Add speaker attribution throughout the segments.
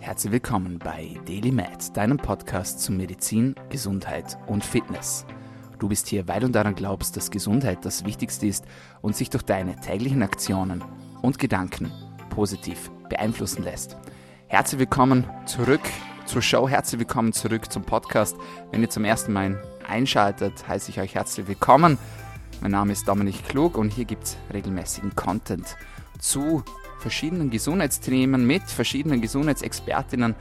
Speaker 1: Herzlich willkommen bei Daily Med, deinem Podcast zu Medizin, Gesundheit und Fitness. Du bist hier, weil du daran glaubst, dass Gesundheit das Wichtigste ist und sich durch deine täglichen Aktionen und Gedanken positiv beeinflussen lässt. Herzlich willkommen zurück zur Show, herzlich willkommen zurück zum Podcast. Wenn ihr zum ersten Mal einschaltet, heiße ich euch herzlich willkommen. Mein Name ist Dominik Klug und hier gibt es regelmäßigen Content zu verschiedenen Gesundheitsthemen mit verschiedenen Gesundheitsexpertinnen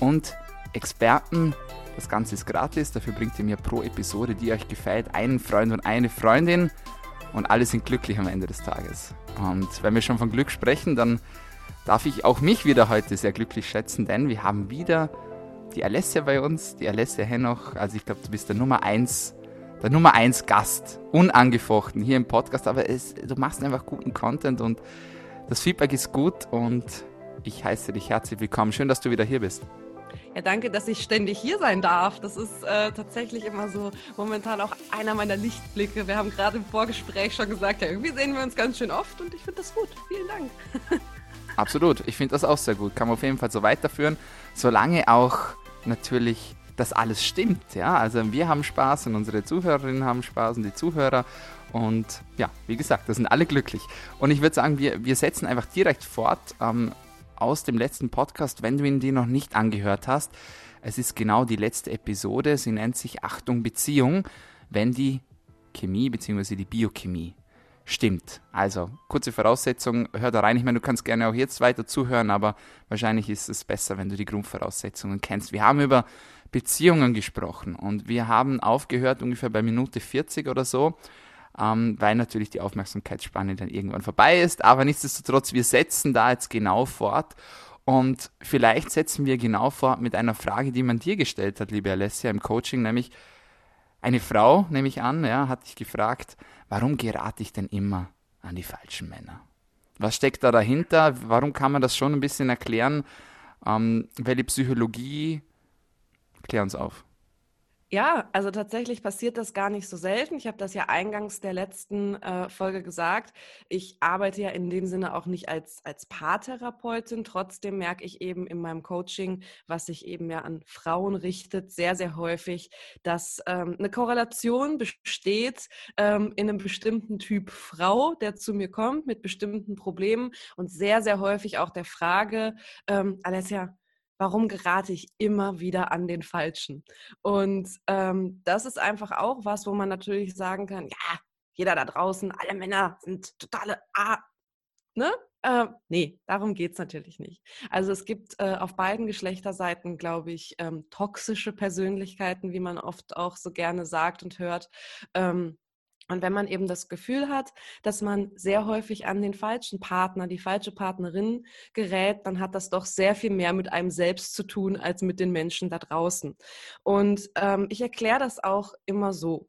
Speaker 1: und Experten. Das Ganze ist gratis, dafür bringt ihr mir pro Episode, die euch gefällt, einen Freund und eine Freundin und alle sind glücklich am Ende des Tages. Und wenn wir schon von Glück sprechen, dann darf ich auch mich wieder heute sehr glücklich schätzen, denn wir haben wieder die Alessia bei uns, die Alessia Henoch. Also ich glaube, du bist der Nummer 1 der Nummer 1 Gast, unangefochten hier im Podcast, aber es, du machst einfach guten Content und das Feedback ist gut und ich heiße dich herzlich willkommen. Schön, dass du wieder hier bist.
Speaker 2: Ja, danke, dass ich ständig hier sein darf. Das ist äh, tatsächlich immer so momentan auch einer meiner Lichtblicke. Wir haben gerade im Vorgespräch schon gesagt, ja, irgendwie sehen wir uns ganz schön oft und ich finde das gut. Vielen Dank.
Speaker 1: Absolut, ich finde das auch sehr gut. Kann man auf jeden Fall so weiterführen, solange auch natürlich das alles stimmt. Ja, also wir haben Spaß und unsere Zuhörerinnen haben Spaß und die Zuhörer und ja, wie gesagt, da sind alle glücklich. Und ich würde sagen, wir, wir setzen einfach direkt fort ähm, aus dem letzten Podcast, wenn du ihn dir noch nicht angehört hast. Es ist genau die letzte Episode. Sie nennt sich Achtung Beziehung, wenn die Chemie bzw. die Biochemie stimmt. Also, kurze Voraussetzung, hör da rein. Ich meine, du kannst gerne auch jetzt weiter zuhören, aber wahrscheinlich ist es besser, wenn du die Grundvoraussetzungen kennst. Wir haben über Beziehungen gesprochen und wir haben aufgehört ungefähr bei Minute 40 oder so ähm, weil natürlich die Aufmerksamkeitsspanne dann irgendwann vorbei ist. Aber nichtsdestotrotz, wir setzen da jetzt genau fort. Und vielleicht setzen wir genau fort mit einer Frage, die man dir gestellt hat, liebe Alessia, im Coaching, nämlich eine Frau, nehme ich an, ja, hat dich gefragt, warum gerate ich denn immer an die falschen Männer? Was steckt da dahinter? Warum kann man das schon ein bisschen erklären? Ähm, welche Psychologie? Klär uns auf.
Speaker 2: Ja, also tatsächlich passiert das gar nicht so selten. Ich habe das ja eingangs der letzten äh, Folge gesagt. Ich arbeite ja in dem Sinne auch nicht als, als Paartherapeutin. Trotzdem merke ich eben in meinem Coaching, was sich eben ja an Frauen richtet, sehr, sehr häufig, dass ähm, eine Korrelation besteht ähm, in einem bestimmten Typ Frau, der zu mir kommt mit bestimmten Problemen und sehr, sehr häufig auch der Frage, ähm, Alessia, warum gerate ich immer wieder an den Falschen? Und ähm, das ist einfach auch was, wo man natürlich sagen kann, ja, jeder da draußen, alle Männer sind totale A. Ne? Äh, nee, darum geht es natürlich nicht. Also es gibt äh, auf beiden Geschlechterseiten, glaube ich, ähm, toxische Persönlichkeiten, wie man oft auch so gerne sagt und hört. Ähm, und wenn man eben das Gefühl hat, dass man sehr häufig an den falschen Partner, die falsche Partnerin gerät, dann hat das doch sehr viel mehr mit einem selbst zu tun als mit den Menschen da draußen. Und ähm, ich erkläre das auch immer so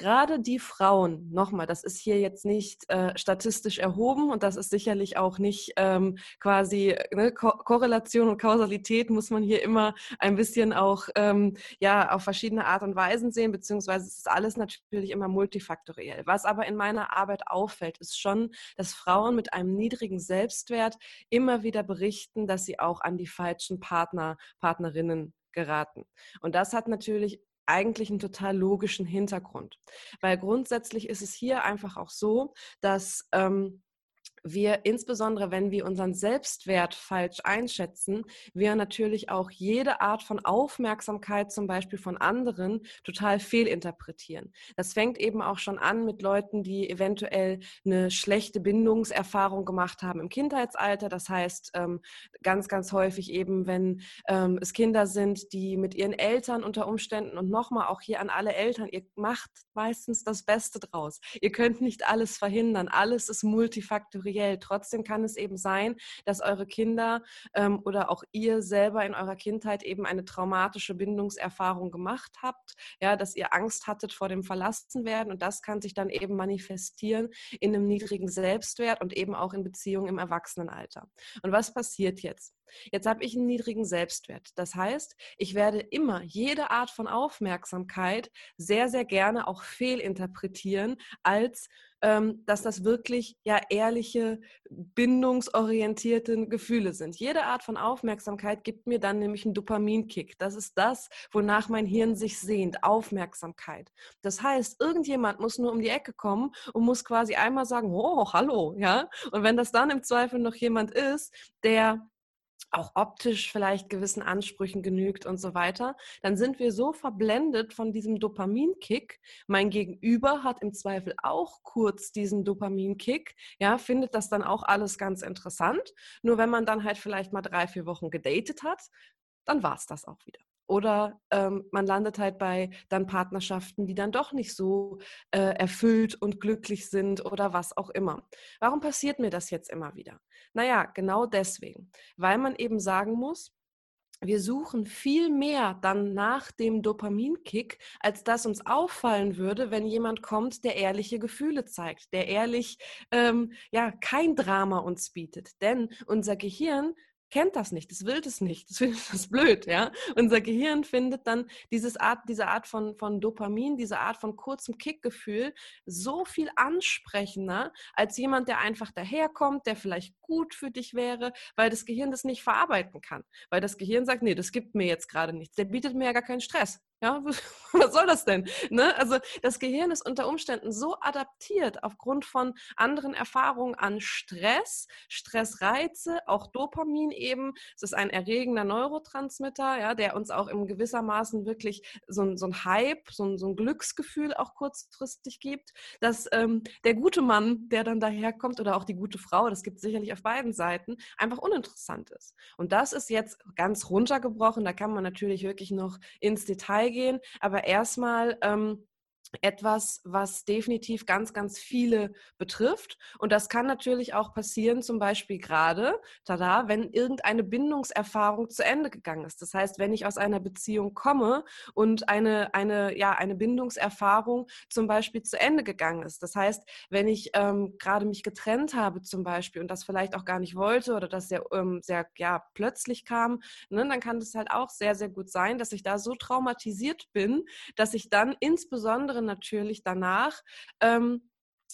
Speaker 2: gerade die Frauen, nochmal, das ist hier jetzt nicht äh, statistisch erhoben und das ist sicherlich auch nicht ähm, quasi ne, Ko Korrelation und Kausalität muss man hier immer ein bisschen auch ähm, ja auf verschiedene Art und Weisen sehen, beziehungsweise es ist alles natürlich immer multifaktoriell. Was aber in meiner Arbeit auffällt, ist schon, dass Frauen mit einem niedrigen Selbstwert immer wieder berichten, dass sie auch an die falschen Partner, Partnerinnen geraten. Und das hat natürlich eigentlich einen total logischen Hintergrund. Weil grundsätzlich ist es hier einfach auch so, dass ähm, wir insbesondere, wenn wir unseren Selbstwert falsch einschätzen, wir natürlich auch jede Art von Aufmerksamkeit zum Beispiel von anderen total fehlinterpretieren. Das fängt eben auch schon an mit Leuten, die eventuell eine schlechte Bindungserfahrung gemacht haben im Kindheitsalter. Das heißt, ähm, ganz, ganz häufig eben, wenn ähm, es Kinder sind, die mit ihren Eltern unter Umständen und nochmal auch hier an alle Eltern, ihr macht meistens das Beste draus. Ihr könnt nicht alles verhindern. Alles ist multifaktoriell materiell. Trotzdem kann es eben sein, dass eure Kinder ähm, oder auch ihr selber in eurer Kindheit eben eine traumatische Bindungserfahrung gemacht habt, ja, dass ihr Angst hattet vor dem Verlassenwerden und das kann sich dann eben manifestieren in einem niedrigen Selbstwert und eben auch in Beziehungen im Erwachsenenalter. Und was passiert jetzt? Jetzt habe ich einen niedrigen Selbstwert. Das heißt, ich werde immer jede Art von Aufmerksamkeit sehr, sehr gerne auch fehlinterpretieren als dass das wirklich ja ehrliche, bindungsorientierte Gefühle sind. Jede Art von Aufmerksamkeit gibt mir dann nämlich einen Dopaminkick. Das ist das, wonach mein Hirn sich sehnt, Aufmerksamkeit. Das heißt, irgendjemand muss nur um die Ecke kommen und muss quasi einmal sagen, oh, hallo, ja. Und wenn das dann im Zweifel noch jemand ist, der auch optisch vielleicht gewissen Ansprüchen genügt und so weiter, dann sind wir so verblendet von diesem Dopaminkick. Mein Gegenüber hat im Zweifel auch kurz diesen Dopaminkick, ja, findet das dann auch alles ganz interessant. Nur wenn man dann halt vielleicht mal drei, vier Wochen gedatet hat, dann war es das auch wieder. Oder ähm, man landet halt bei dann Partnerschaften, die dann doch nicht so äh, erfüllt und glücklich sind oder was auch immer. Warum passiert mir das jetzt immer wieder? Naja, genau deswegen, weil man eben sagen muss, wir suchen viel mehr dann nach dem Dopaminkick, als das uns auffallen würde, wenn jemand kommt, der ehrliche Gefühle zeigt, der ehrlich ähm, ja kein Drama uns bietet. Denn unser Gehirn kennt das nicht, das will das nicht, das findet das blöd, ja. Unser Gehirn findet dann dieses Art, diese Art von, von Dopamin, diese Art von kurzem Kickgefühl so viel ansprechender als jemand, der einfach daherkommt, der vielleicht gut für dich wäre, weil das Gehirn das nicht verarbeiten kann. Weil das Gehirn sagt, nee, das gibt mir jetzt gerade nichts, der bietet mir ja gar keinen Stress. Ja, was soll das denn? Ne? Also das Gehirn ist unter Umständen so adaptiert aufgrund von anderen Erfahrungen an Stress, Stressreize, auch Dopamin eben. Es ist ein erregender Neurotransmitter, ja, der uns auch im gewissermaßen wirklich so, so ein Hype, so ein, so ein Glücksgefühl auch kurzfristig gibt, dass ähm, der gute Mann, der dann daherkommt oder auch die gute Frau, das gibt es sicherlich auf beiden Seiten, einfach uninteressant ist. Und das ist jetzt ganz runtergebrochen. Da kann man natürlich wirklich noch ins Detail gehen. Aber erstmal ähm, etwas, was definitiv ganz, ganz viele betrifft. Und das kann natürlich auch passieren, zum Beispiel gerade, tada, wenn irgendeine Bindungserfahrung zu Ende gegangen ist. Das heißt, wenn ich aus einer Beziehung komme und eine, eine, ja, eine Bindungserfahrung zum Beispiel zu Ende gegangen ist. Das heißt, wenn ich ähm, gerade mich getrennt habe zum Beispiel und das vielleicht auch gar nicht wollte oder das sehr, ähm, sehr ja, plötzlich kam, ne, dann kann es halt auch sehr, sehr gut sein, dass ich da so traumatisiert bin, dass ich dann insbesondere andere natürlich danach ähm,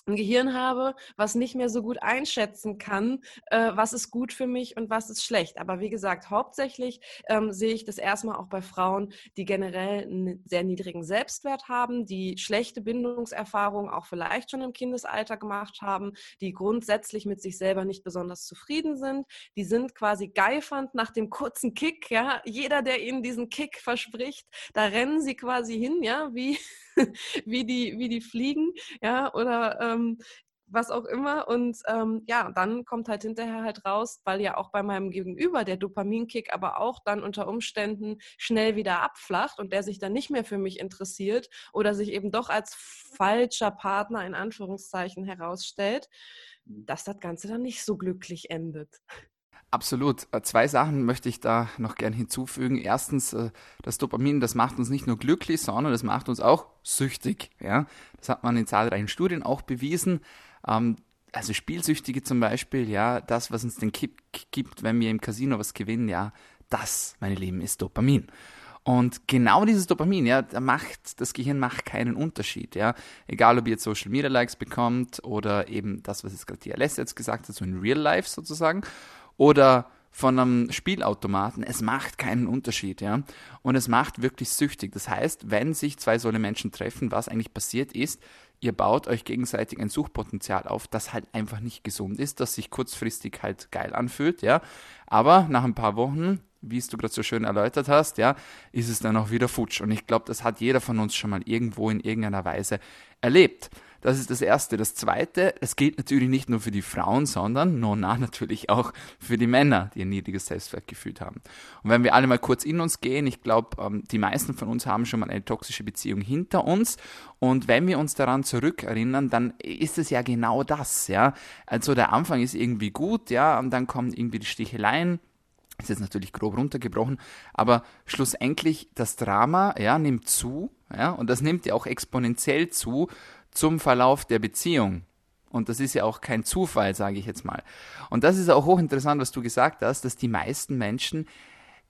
Speaker 2: ein Gehirn habe, was nicht mehr so gut einschätzen kann, äh, was ist gut für mich und was ist schlecht. Aber wie gesagt, hauptsächlich ähm, sehe ich das erstmal auch bei Frauen, die generell einen sehr niedrigen Selbstwert haben, die schlechte Bindungserfahrungen auch vielleicht schon im Kindesalter gemacht haben, die grundsätzlich mit sich selber nicht besonders zufrieden sind. Die sind quasi geifernd nach dem kurzen Kick. Ja, jeder, der ihnen diesen Kick verspricht, da rennen sie quasi hin, ja, wie wie die, wie die fliegen, ja, oder ähm, was auch immer. Und ähm, ja, dann kommt halt hinterher halt raus, weil ja auch bei meinem Gegenüber der Dopaminkick aber auch dann unter Umständen schnell wieder abflacht und der sich dann nicht mehr für mich interessiert oder sich eben doch als falscher Partner in Anführungszeichen herausstellt, dass das Ganze dann nicht so glücklich endet.
Speaker 1: Absolut. Äh, zwei Sachen möchte ich da noch gern hinzufügen. Erstens, äh, das Dopamin, das macht uns nicht nur glücklich, sondern das macht uns auch süchtig. Ja? Das hat man in zahlreichen Studien auch bewiesen. Ähm, also Spielsüchtige zum Beispiel, ja, das, was uns den Kick gibt, wenn wir im Casino was gewinnen, ja, das, meine Lieben, ist Dopamin. Und genau dieses Dopamin, ja, macht, das Gehirn macht keinen Unterschied, ja. Egal, ob ihr jetzt Social Media Likes bekommt oder eben das, was jetzt gerade die LS jetzt gesagt hat, so in Real Life sozusagen oder von einem Spielautomaten, es macht keinen Unterschied, ja. Und es macht wirklich süchtig. Das heißt, wenn sich zwei solche Menschen treffen, was eigentlich passiert ist, ihr baut euch gegenseitig ein Suchpotenzial auf, das halt einfach nicht gesund ist, das sich kurzfristig halt geil anfühlt, ja. Aber nach ein paar Wochen, wie es du gerade so schön erläutert hast, ja, ist es dann auch wieder futsch. Und ich glaube, das hat jeder von uns schon mal irgendwo in irgendeiner Weise erlebt. Das ist das Erste. Das Zweite, es gilt natürlich nicht nur für die Frauen, sondern, no, na, natürlich auch für die Männer, die ein niedriges Selbstwertgefühl haben. Und wenn wir alle mal kurz in uns gehen, ich glaube, ähm, die meisten von uns haben schon mal eine toxische Beziehung hinter uns. Und wenn wir uns daran zurückerinnern, dann ist es ja genau das, ja. Also der Anfang ist irgendwie gut, ja, und dann kommen irgendwie die Sticheleien, ist jetzt natürlich grob runtergebrochen, aber schlussendlich das Drama ja, nimmt zu, ja, und das nimmt ja auch exponentiell zu zum Verlauf der Beziehung. Und das ist ja auch kein Zufall, sage ich jetzt mal. Und das ist auch hochinteressant, was du gesagt hast, dass die meisten Menschen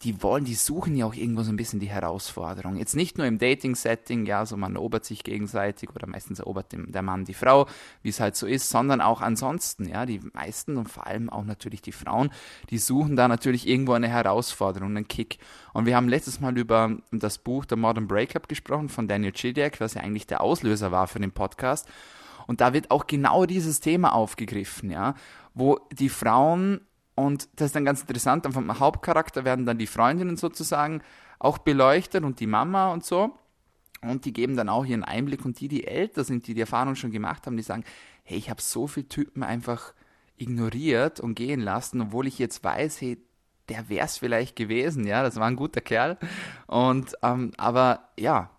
Speaker 1: die wollen, die suchen ja auch irgendwo so ein bisschen die Herausforderung. Jetzt nicht nur im Dating-Setting, ja, so man erobert sich gegenseitig oder meistens erobert der Mann die Frau, wie es halt so ist, sondern auch ansonsten, ja, die meisten und vor allem auch natürlich die Frauen, die suchen da natürlich irgendwo eine Herausforderung, einen Kick. Und wir haben letztes Mal über das Buch The Modern Breakup gesprochen von Daniel Chidiak, was ja eigentlich der Auslöser war für den Podcast. Und da wird auch genau dieses Thema aufgegriffen, ja, wo die Frauen und das ist dann ganz interessant, dann vom Hauptcharakter werden dann die Freundinnen sozusagen auch beleuchtet und die Mama und so. Und die geben dann auch ihren Einblick. Und die, die älter sind, die die Erfahrung schon gemacht haben, die sagen, hey, ich habe so viele Typen einfach ignoriert und gehen lassen, obwohl ich jetzt weiß, hey, der wäre es vielleicht gewesen, ja, das war ein guter Kerl. Und ähm, aber ja,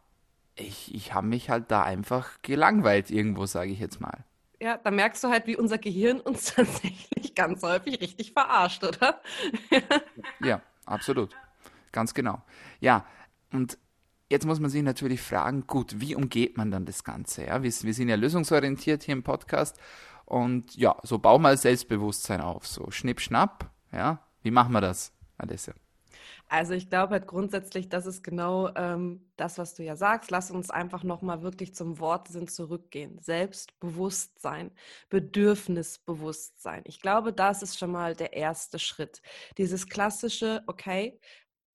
Speaker 1: ich, ich habe mich halt da einfach gelangweilt irgendwo, sage ich jetzt mal.
Speaker 2: Ja, da merkst du halt, wie unser Gehirn uns tatsächlich ganz häufig richtig verarscht, oder?
Speaker 1: ja, absolut. Ganz genau. Ja, und jetzt muss man sich natürlich fragen, gut, wie umgeht man dann das Ganze? Ja, wir, wir sind ja lösungsorientiert hier im Podcast und ja, so bau mal Selbstbewusstsein auf, so schnipp, schnapp, ja. Wie machen wir das, Alessia?
Speaker 2: Also ich glaube halt grundsätzlich, das ist genau ähm, das, was du ja sagst. Lass uns einfach nochmal wirklich zum Wortsinn zurückgehen. Selbstbewusstsein, Bedürfnisbewusstsein. Ich glaube, das ist schon mal der erste Schritt. Dieses klassische, okay,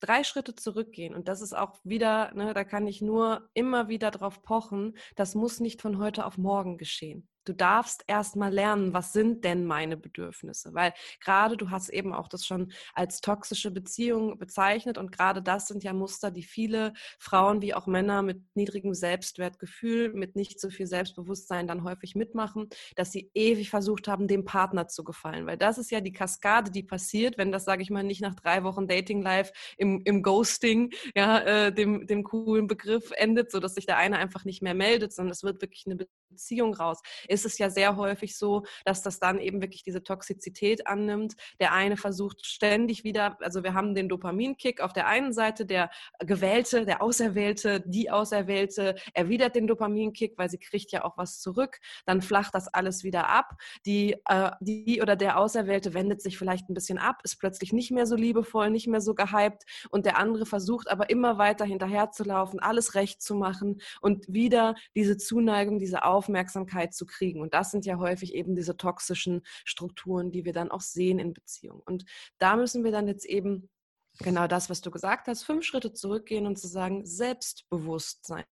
Speaker 2: drei Schritte zurückgehen. Und das ist auch wieder, ne, da kann ich nur immer wieder drauf pochen, das muss nicht von heute auf morgen geschehen. Du darfst erst mal lernen, was sind denn meine Bedürfnisse? Weil gerade du hast eben auch das schon als toxische Beziehung bezeichnet und gerade das sind ja Muster, die viele Frauen wie auch Männer mit niedrigem Selbstwertgefühl, mit nicht so viel Selbstbewusstsein dann häufig mitmachen, dass sie ewig versucht haben, dem Partner zu gefallen. Weil das ist ja die Kaskade, die passiert, wenn das, sage ich mal, nicht nach drei Wochen Dating Life im, im Ghosting, ja, äh, dem, dem coolen Begriff endet, so dass sich der eine einfach nicht mehr meldet, sondern es wird wirklich eine Beziehung raus ist es ja sehr häufig so, dass das dann eben wirklich diese Toxizität annimmt. Der eine versucht ständig wieder, also wir haben den Dopaminkick auf der einen Seite, der Gewählte, der Auserwählte, die Auserwählte erwidert den Dopaminkick, weil sie kriegt ja auch was zurück. Dann flacht das alles wieder ab. Die, äh, die oder der Auserwählte wendet sich vielleicht ein bisschen ab, ist plötzlich nicht mehr so liebevoll, nicht mehr so gehypt und der andere versucht aber immer weiter hinterherzulaufen, alles recht zu machen und wieder diese Zuneigung, diese Aufmerksamkeit zu kriegen kriegen. Und das sind ja häufig eben diese toxischen Strukturen, die wir dann auch sehen in Beziehungen. Und da müssen wir dann jetzt eben Genau das, was du gesagt hast, fünf Schritte zurückgehen und zu sagen, Selbstbewusstsein.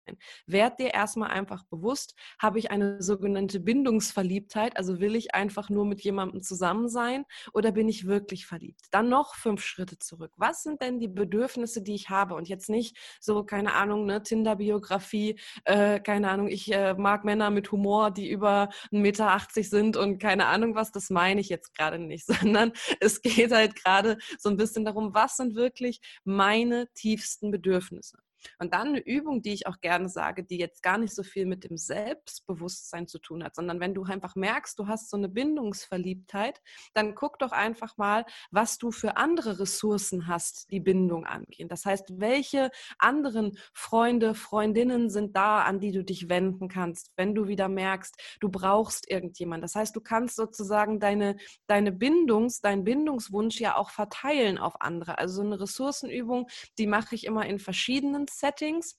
Speaker 2: Werd dir erstmal einfach bewusst, habe ich eine sogenannte Bindungsverliebtheit, also will ich einfach nur mit jemandem zusammen sein oder bin ich wirklich verliebt? Dann noch fünf Schritte zurück. Was sind denn die Bedürfnisse, die ich habe? Und jetzt nicht so, keine Ahnung, ne, Tinder-Biografie, äh, keine Ahnung, ich äh, mag Männer mit Humor, die über 1,80 Meter sind und keine Ahnung was, das meine ich jetzt gerade nicht, sondern es geht halt gerade so ein bisschen darum, was sind wirklich meine tiefsten Bedürfnisse. Und dann eine Übung, die ich auch gerne sage, die jetzt gar nicht so viel mit dem Selbstbewusstsein zu tun hat, sondern wenn du einfach merkst, du hast so eine Bindungsverliebtheit, dann guck doch einfach mal, was du für andere Ressourcen hast, die Bindung angehen. Das heißt, welche anderen Freunde, Freundinnen sind da, an die du dich wenden kannst, wenn du wieder merkst, du brauchst irgendjemand. Das heißt, du kannst sozusagen deine, deine Bindungs, deinen Bindungswunsch ja auch verteilen auf andere. Also so eine Ressourcenübung, die mache ich immer in verschiedenen Settings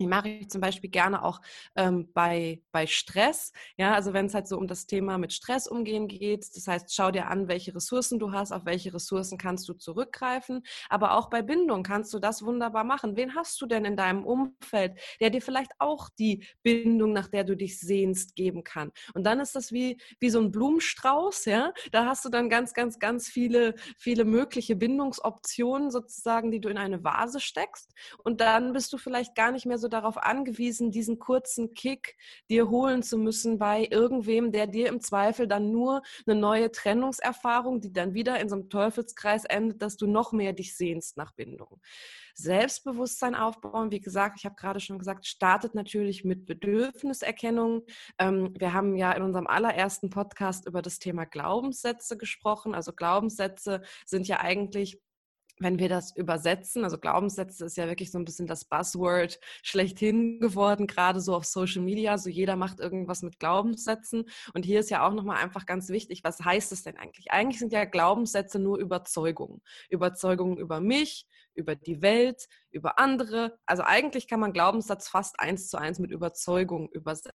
Speaker 2: die mache ich zum Beispiel gerne auch ähm, bei, bei Stress. Ja, also wenn es halt so um das Thema mit Stress umgehen geht. Das heißt, schau dir an, welche Ressourcen du hast, auf welche Ressourcen kannst du zurückgreifen. Aber auch bei Bindung kannst du das wunderbar machen. Wen hast du denn in deinem Umfeld, der dir vielleicht auch die Bindung, nach der du dich sehnst, geben kann? Und dann ist das wie, wie so ein Blumenstrauß, ja. Da hast du dann ganz, ganz, ganz viele, viele mögliche Bindungsoptionen sozusagen, die du in eine Vase steckst. Und dann bist du vielleicht gar nicht mehr so darauf angewiesen, diesen kurzen Kick dir holen zu müssen bei irgendwem, der dir im Zweifel dann nur eine neue Trennungserfahrung, die dann wieder in so einem Teufelskreis endet, dass du noch mehr dich sehnst nach Bindung. Selbstbewusstsein aufbauen, wie gesagt, ich habe gerade schon gesagt, startet natürlich mit Bedürfniserkennung. Ähm, wir haben ja in unserem allerersten Podcast über das Thema Glaubenssätze gesprochen. Also Glaubenssätze sind ja eigentlich wenn wir das übersetzen, also Glaubenssätze ist ja wirklich so ein bisschen das Buzzword schlechthin geworden, gerade so auf Social Media. So jeder macht irgendwas mit Glaubenssätzen. Und hier ist ja auch nochmal einfach ganz wichtig, was heißt es denn eigentlich? Eigentlich sind ja Glaubenssätze nur Überzeugungen. Überzeugungen über mich, über die Welt, über andere. Also eigentlich kann man Glaubenssatz fast eins zu eins mit Überzeugung übersetzen.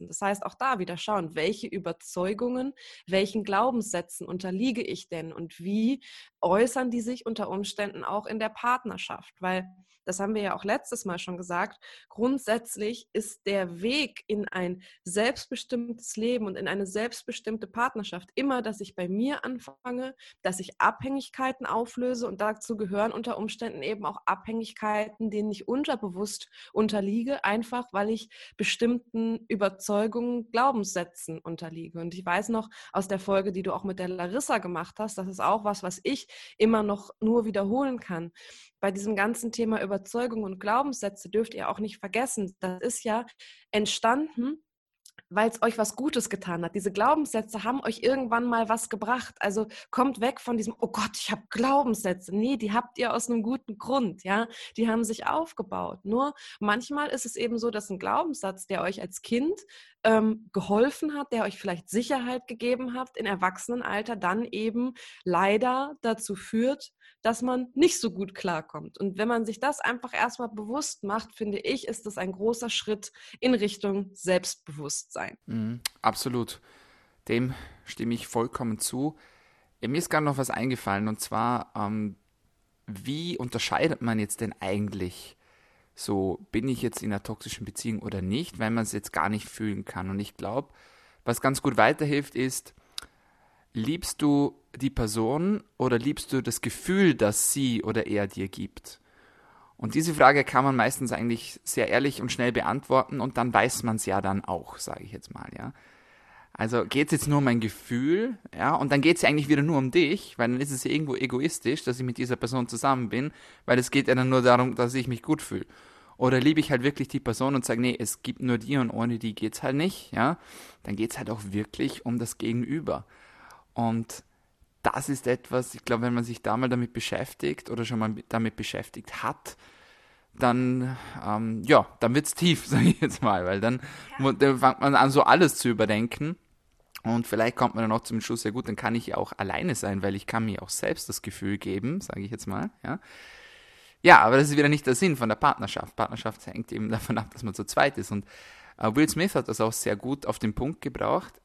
Speaker 2: Das heißt, auch da wieder schauen, welche Überzeugungen, welchen Glaubenssätzen unterliege ich denn und wie äußern die sich unter Umständen auch in der Partnerschaft? Weil das haben wir ja auch letztes Mal schon gesagt, grundsätzlich ist der Weg in ein selbstbestimmtes Leben und in eine selbstbestimmte Partnerschaft immer, dass ich bei mir anfange, dass ich Abhängigkeiten auflöse und dazu gehören unter Umständen eben auch Abhängigkeiten, denen ich unterbewusst unterliege, einfach weil ich bestimmten Überzeugungen, Glaubenssätzen unterliege. Und ich weiß noch aus der Folge, die du auch mit der Larissa gemacht hast, das ist auch was, was ich immer noch nur wiederholen kann bei diesem ganzen Thema Überzeugung und Glaubenssätze dürft ihr auch nicht vergessen, das ist ja entstanden, weil es euch was Gutes getan hat. Diese Glaubenssätze haben euch irgendwann mal was gebracht. Also kommt weg von diesem, oh Gott, ich habe Glaubenssätze. Nee, die habt ihr aus einem guten Grund, ja. Die haben sich aufgebaut. Nur manchmal ist es eben so, dass ein Glaubenssatz, der euch als Kind ähm, geholfen hat, der euch vielleicht Sicherheit gegeben hat, in Erwachsenenalter dann eben leider dazu führt, dass man nicht so gut klarkommt. Und wenn man sich das einfach erstmal bewusst macht, finde ich, ist das ein großer Schritt in Richtung Selbstbewusstsein.
Speaker 1: Mhm, absolut. Dem stimme ich vollkommen zu. Mir ist gerade noch was eingefallen und zwar, ähm, wie unterscheidet man jetzt denn eigentlich so, bin ich jetzt in einer toxischen Beziehung oder nicht, wenn man es jetzt gar nicht fühlen kann? Und ich glaube, was ganz gut weiterhilft, ist, liebst du die Person oder liebst du das Gefühl, das sie oder er dir gibt? Und diese Frage kann man meistens eigentlich sehr ehrlich und schnell beantworten und dann weiß man es ja dann auch, sage ich jetzt mal, ja. Also geht es jetzt nur um ein Gefühl, ja, und dann geht es ja eigentlich wieder nur um dich, weil dann ist es ja irgendwo egoistisch, dass ich mit dieser Person zusammen bin, weil es geht ja dann nur darum, dass ich mich gut fühle. Oder liebe ich halt wirklich die Person und sage, nee, es gibt nur die und ohne die geht's halt nicht, ja, dann geht es halt auch wirklich um das Gegenüber. Und das ist etwas, ich glaube, wenn man sich da mal damit beschäftigt oder schon mal damit Beschäftigt hat, dann, ähm, ja, dann wird's tief, sage ich jetzt mal, weil dann, dann fängt man an, so alles zu überdenken. Und vielleicht kommt man dann auch zum Schluss, ja gut, dann kann ich ja auch alleine sein, weil ich kann mir auch selbst das Gefühl geben, sage ich jetzt mal, ja. Ja, aber das ist wieder nicht der Sinn von der Partnerschaft. Partnerschaft hängt eben davon ab, dass man zu zweit ist. Und äh, Will Smith hat das auch sehr gut auf den Punkt gebracht.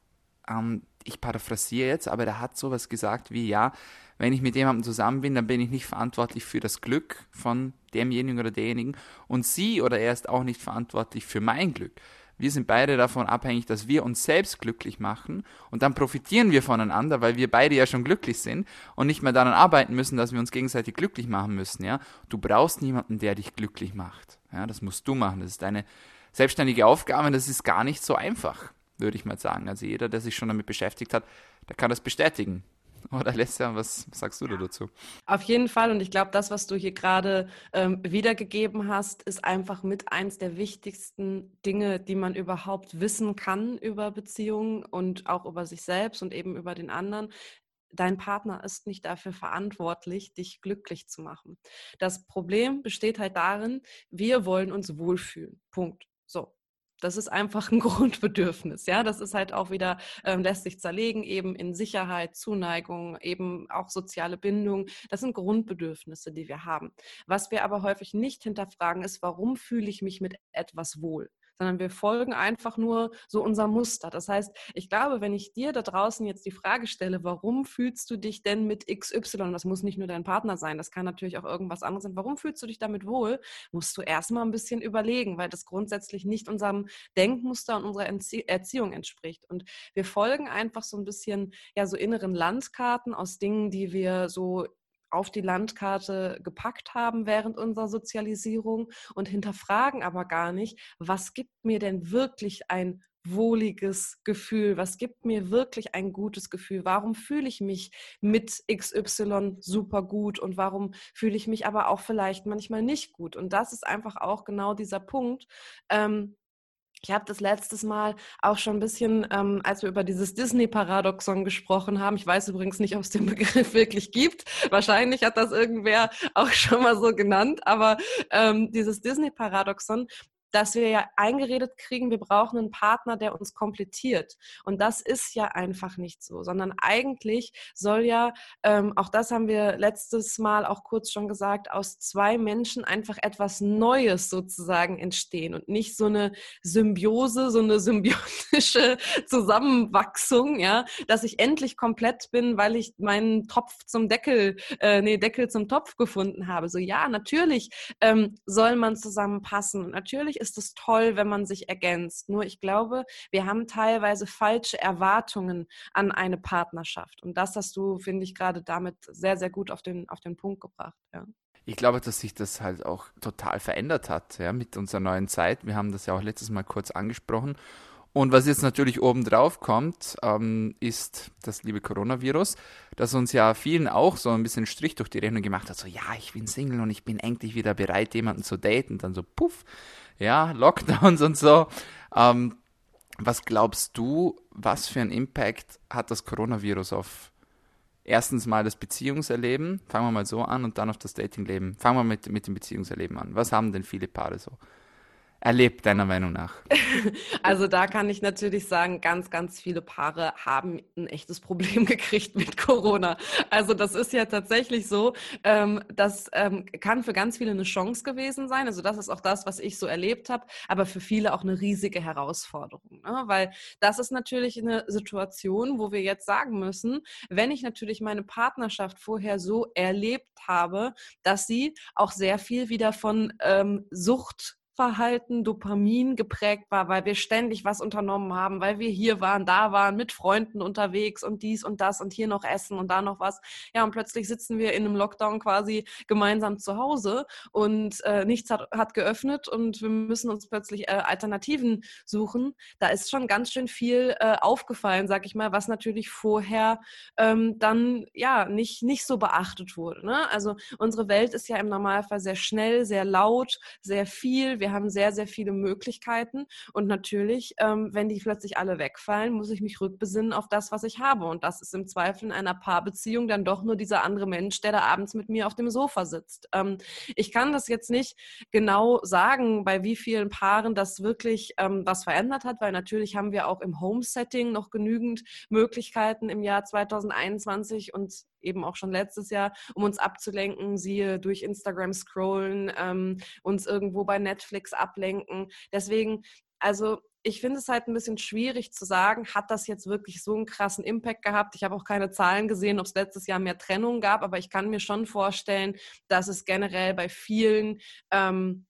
Speaker 1: Ähm, ich paraphrasiere jetzt, aber der hat sowas gesagt wie, ja, wenn ich mit jemandem zusammen bin, dann bin ich nicht verantwortlich für das Glück von demjenigen oder derjenigen und sie oder er ist auch nicht verantwortlich für mein Glück. Wir sind beide davon abhängig, dass wir uns selbst glücklich machen und dann profitieren wir voneinander, weil wir beide ja schon glücklich sind und nicht mehr daran arbeiten müssen, dass wir uns gegenseitig glücklich machen müssen, ja. Du brauchst niemanden, der dich glücklich macht. Ja, das musst du machen. Das ist deine selbstständige Aufgabe und das ist gar nicht so einfach würde ich mal sagen. Also jeder, der sich schon damit beschäftigt hat, der kann das bestätigen. Oder Alessia, was sagst du da dazu?
Speaker 2: Auf jeden Fall. Und ich glaube, das, was du hier gerade ähm, wiedergegeben hast, ist einfach mit eins der wichtigsten Dinge, die man überhaupt wissen kann über Beziehungen und auch über sich selbst und eben über den anderen. Dein Partner ist nicht dafür verantwortlich, dich glücklich zu machen. Das Problem besteht halt darin, wir wollen uns wohlfühlen. Punkt. So, das ist einfach ein Grundbedürfnis. Ja, das ist halt auch wieder, ähm, lässt sich zerlegen, eben in Sicherheit, Zuneigung, eben auch soziale Bindung. Das sind Grundbedürfnisse, die wir haben. Was wir aber häufig nicht hinterfragen, ist, warum fühle ich mich mit etwas wohl? Sondern wir folgen einfach nur so unser Muster. Das heißt, ich glaube, wenn ich dir da draußen jetzt die Frage stelle, warum fühlst du dich denn mit XY, das muss nicht nur dein Partner sein, das kann natürlich auch irgendwas anderes sein, warum fühlst du dich damit wohl, musst du erstmal ein bisschen überlegen, weil das grundsätzlich nicht unserem Denkmuster und unserer Erziehung entspricht. Und wir folgen einfach so ein bisschen, ja, so inneren Landkarten aus Dingen, die wir so auf die Landkarte gepackt haben während unserer Sozialisierung und hinterfragen aber gar nicht, was gibt mir denn wirklich ein wohliges Gefühl? Was gibt mir wirklich ein gutes Gefühl? Warum fühle ich mich mit XY super gut und warum fühle ich mich aber auch vielleicht manchmal nicht gut? Und das ist einfach auch genau dieser Punkt. Ähm, ich habe das letztes Mal auch schon ein bisschen, ähm, als wir über dieses Disney-Paradoxon gesprochen haben. Ich weiß übrigens nicht, ob es den Begriff wirklich gibt. Wahrscheinlich hat das irgendwer auch schon mal so genannt. Aber ähm, dieses Disney-Paradoxon, dass wir ja eingeredet kriegen, wir brauchen einen Partner, der uns komplettiert. Und das ist ja einfach nicht so, sondern eigentlich soll ja, ähm, auch das haben wir letztes Mal auch kurz schon gesagt, aus zwei Menschen einfach etwas Neues sozusagen entstehen und nicht so eine Symbiose, so eine symbiotische Zusammenwachsung, ja, dass ich endlich komplett bin, weil ich meinen Topf zum Deckel, äh, nee, Deckel zum Topf gefunden habe. So ja, natürlich ähm, soll man zusammenpassen natürlich ist es toll, wenn man sich ergänzt. Nur ich glaube, wir haben teilweise falsche Erwartungen an eine Partnerschaft. Und das hast du, finde ich, gerade damit sehr, sehr gut auf den, auf den Punkt gebracht. Ja.
Speaker 1: Ich glaube, dass sich das halt auch total verändert hat ja, mit unserer neuen Zeit. Wir haben das ja auch letztes Mal kurz angesprochen. Und was jetzt natürlich obendrauf kommt, ähm, ist das liebe Coronavirus, das uns ja vielen auch so ein bisschen Strich durch die Rechnung gemacht hat. So, ja, ich bin Single und ich bin endlich wieder bereit, jemanden zu daten. Dann so, puff, ja, Lockdowns und so. Ähm, was glaubst du, was für einen Impact hat das Coronavirus auf erstens mal das Beziehungserleben, fangen wir mal so an, und dann auf das Datingleben. Fangen wir mit, mit dem Beziehungserleben an. Was haben denn viele Paare so? Erlebt, deiner Meinung nach?
Speaker 2: Also da kann ich natürlich sagen, ganz, ganz viele Paare haben ein echtes Problem gekriegt mit Corona. Also das ist ja tatsächlich so, ähm, das ähm, kann für ganz viele eine Chance gewesen sein. Also das ist auch das, was ich so erlebt habe, aber für viele auch eine riesige Herausforderung. Ne? Weil das ist natürlich eine Situation, wo wir jetzt sagen müssen, wenn ich natürlich meine Partnerschaft vorher so erlebt habe, dass sie auch sehr viel wieder von ähm, Sucht Suchtverhalten, Dopamin geprägt war, weil wir ständig was unternommen haben, weil wir hier waren, da waren, mit Freunden unterwegs und dies und das und hier noch essen und da noch was. Ja, und plötzlich sitzen wir in einem Lockdown quasi gemeinsam zu Hause und äh, nichts hat, hat geöffnet und wir müssen uns plötzlich äh, Alternativen suchen. Da ist schon ganz schön viel äh, aufgefallen, sag ich mal, was natürlich vorher ähm, dann ja nicht, nicht so beachtet wurde. Ne? Also unsere Welt ist ja im Normalfall sehr schnell, sehr laut, sehr viel. Wir haben sehr, sehr viele Möglichkeiten. Und natürlich, ähm, wenn die plötzlich alle wegfallen, muss ich mich rückbesinnen auf das, was ich habe. Und das ist im Zweifel in einer Paarbeziehung dann doch nur dieser andere Mensch, der da abends mit mir auf dem Sofa sitzt. Ähm, ich kann das jetzt nicht genau sagen, bei wie vielen Paaren das wirklich ähm, was verändert hat, weil natürlich haben wir auch im Home-Setting noch genügend Möglichkeiten im Jahr 2021 und eben auch schon letztes Jahr, um uns abzulenken, siehe durch Instagram scrollen, ähm, uns irgendwo bei Netflix ablenken. Deswegen, also ich finde es halt ein bisschen schwierig zu sagen, hat das jetzt wirklich so einen krassen Impact gehabt? Ich habe auch keine Zahlen gesehen, ob es letztes Jahr mehr Trennungen gab, aber ich kann mir schon vorstellen, dass es generell bei vielen ähm,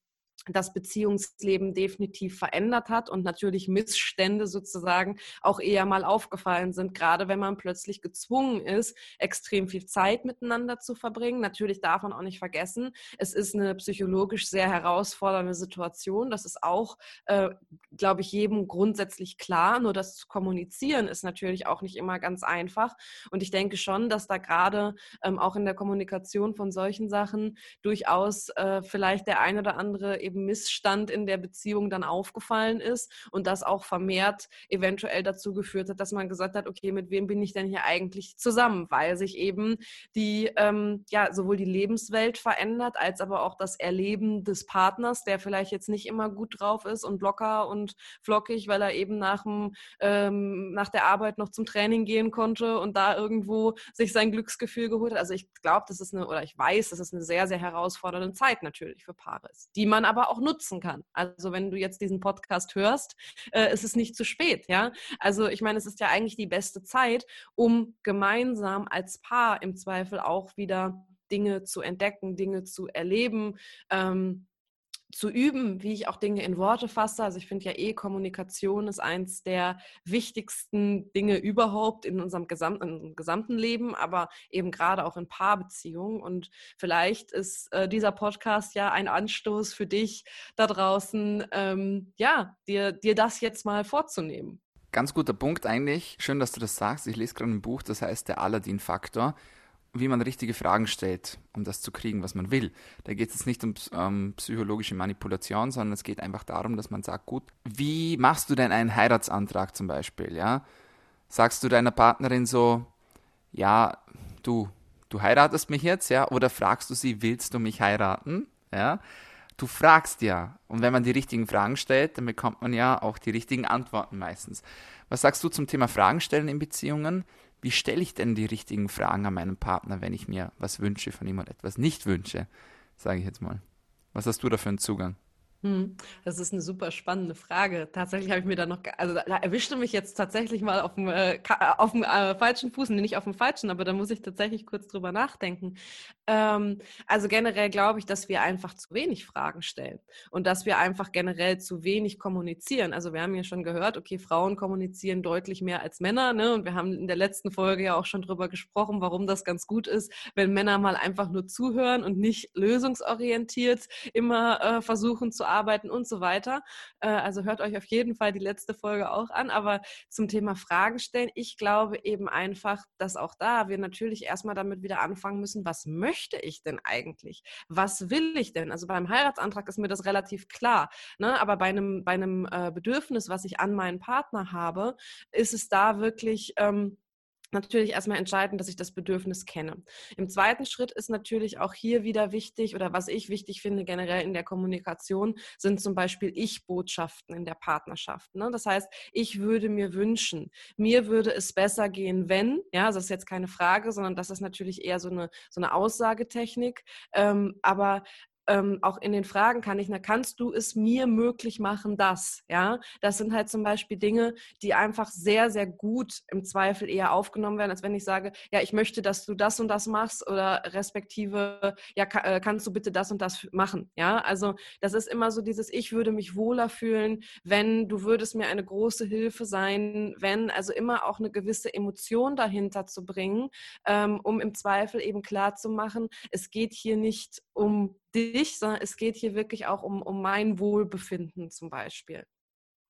Speaker 2: das Beziehungsleben definitiv verändert hat und natürlich Missstände sozusagen auch eher mal aufgefallen sind, gerade wenn man plötzlich gezwungen ist, extrem viel Zeit miteinander zu verbringen. Natürlich darf man auch nicht vergessen, es ist eine psychologisch sehr herausfordernde Situation. Das ist auch, äh, glaube ich, jedem grundsätzlich klar. Nur das zu kommunizieren ist natürlich auch nicht immer ganz einfach. Und ich denke schon, dass da gerade ähm, auch in der Kommunikation von solchen Sachen durchaus äh, vielleicht der ein oder andere eben Missstand in der Beziehung dann aufgefallen ist und das auch vermehrt eventuell dazu geführt hat, dass man gesagt hat, okay, mit wem bin ich denn hier eigentlich zusammen? Weil sich eben die, ähm, ja, sowohl die Lebenswelt verändert, als aber auch das Erleben des Partners, der vielleicht jetzt nicht immer gut drauf ist und locker und flockig, weil er eben nach, dem, ähm, nach der Arbeit noch zum Training gehen konnte und da irgendwo sich sein Glücksgefühl geholt hat. Also ich glaube, das ist eine, oder ich weiß, dass es eine sehr, sehr herausfordernde Zeit natürlich für Paare ist, die man aber aber auch nutzen kann. Also wenn du jetzt diesen Podcast hörst, äh, ist es nicht zu spät, ja. Also ich meine, es ist ja eigentlich die beste Zeit, um gemeinsam als Paar im Zweifel auch wieder Dinge zu entdecken, Dinge zu erleben. Ähm, zu üben, wie ich auch Dinge in Worte fasse. Also ich finde ja eh, Kommunikation ist eins der wichtigsten Dinge überhaupt in unserem gesamten, in unserem gesamten Leben, aber eben gerade auch in Paarbeziehungen. Und vielleicht ist äh, dieser Podcast ja ein Anstoß für dich da draußen, ähm, ja, dir, dir das jetzt mal vorzunehmen.
Speaker 1: Ganz guter Punkt eigentlich. Schön, dass du das sagst. Ich lese gerade ein Buch, das heißt Der Aladdin-Faktor. Wie man richtige Fragen stellt, um das zu kriegen, was man will. Da geht es nicht um ähm, psychologische Manipulation, sondern es geht einfach darum, dass man sagt, gut, wie machst du denn einen Heiratsantrag zum Beispiel, ja? Sagst du deiner Partnerin so, ja, du, du heiratest mich jetzt, ja? Oder fragst du sie, willst du mich heiraten, ja? Du fragst ja. Und wenn man die richtigen Fragen stellt, dann bekommt man ja auch die richtigen Antworten meistens. Was sagst du zum Thema Fragen stellen in Beziehungen? Wie stelle ich denn die richtigen Fragen an meinen Partner, wenn ich mir was wünsche von ihm und etwas nicht wünsche, sage ich jetzt mal. Was hast du da für einen Zugang?
Speaker 2: Hm, das ist eine super spannende Frage. Tatsächlich habe ich mir da noch, also da erwischte mich jetzt tatsächlich mal auf dem, äh, äh, auf dem äh, falschen Fuß, nee, nicht auf dem falschen, aber da muss ich tatsächlich kurz drüber nachdenken. Ähm, also generell glaube ich, dass wir einfach zu wenig Fragen stellen und dass wir einfach generell zu wenig kommunizieren. Also wir haben ja schon gehört, okay, Frauen kommunizieren deutlich mehr als Männer, ne? Und wir haben in der letzten Folge ja auch schon drüber gesprochen, warum das ganz gut ist, wenn Männer mal einfach nur zuhören und nicht lösungsorientiert immer äh, versuchen zu arbeiten und so weiter. Äh, also hört euch auf jeden Fall die letzte Folge auch an. Aber zum Thema Fragen stellen, ich glaube eben einfach, dass auch da wir natürlich erstmal damit wieder anfangen müssen, was möchte ich denn eigentlich? Was will ich denn? Also beim Heiratsantrag ist mir das relativ klar. Ne? Aber bei einem, bei einem äh, Bedürfnis, was ich an meinen Partner habe, ist es da wirklich. Ähm, natürlich erstmal entscheiden, dass ich das Bedürfnis kenne. Im zweiten Schritt ist natürlich auch hier wieder wichtig oder was ich wichtig finde generell in der Kommunikation sind zum Beispiel Ich-Botschaften in der Partnerschaft. Ne? Das heißt, ich würde mir wünschen, mir würde es besser gehen, wenn, ja, das ist jetzt keine Frage, sondern das ist natürlich eher so eine, so eine Aussagetechnik, ähm, aber ähm, auch in den Fragen kann ich, na, kannst du es mir möglich machen, das? Ja, das sind halt zum Beispiel Dinge, die einfach sehr, sehr gut im Zweifel eher aufgenommen werden, als wenn ich sage, ja, ich möchte, dass du das und das machst oder respektive, ja, äh, kannst du bitte das und das machen? Ja, also das ist immer so dieses, ich würde mich wohler fühlen, wenn du würdest mir eine große Hilfe sein, wenn, also immer auch eine gewisse Emotion dahinter zu bringen, ähm, um im Zweifel eben klar zu machen, es geht hier nicht um dich, sondern es geht hier wirklich auch um, um mein Wohlbefinden zum Beispiel.